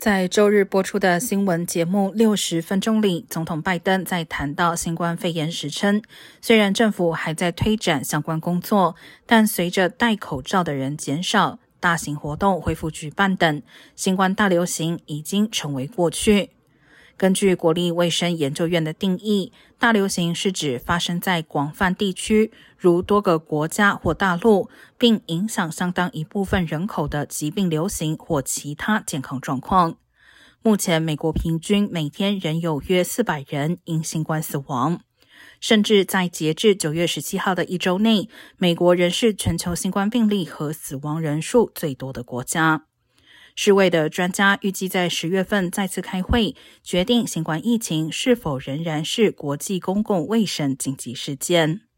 在周日播出的新闻节目《六十分钟》里，总统拜登在谈到新冠肺炎时称，虽然政府还在推展相关工作，但随着戴口罩的人减少、大型活动恢复举办等，新冠大流行已经成为过去。根据国立卫生研究院的定义，大流行是指发生在广泛地区，如多个国家或大陆，并影响相当一部分人口的疾病流行或其他健康状况。目前，美国平均每天仍有约四百人因新冠死亡，甚至在截至九月十七号的一周内，美国仍是全球新冠病例和死亡人数最多的国家。世卫的专家预计在十月份再次开会，决定新冠疫情是否仍然是国际公共卫生紧急事件。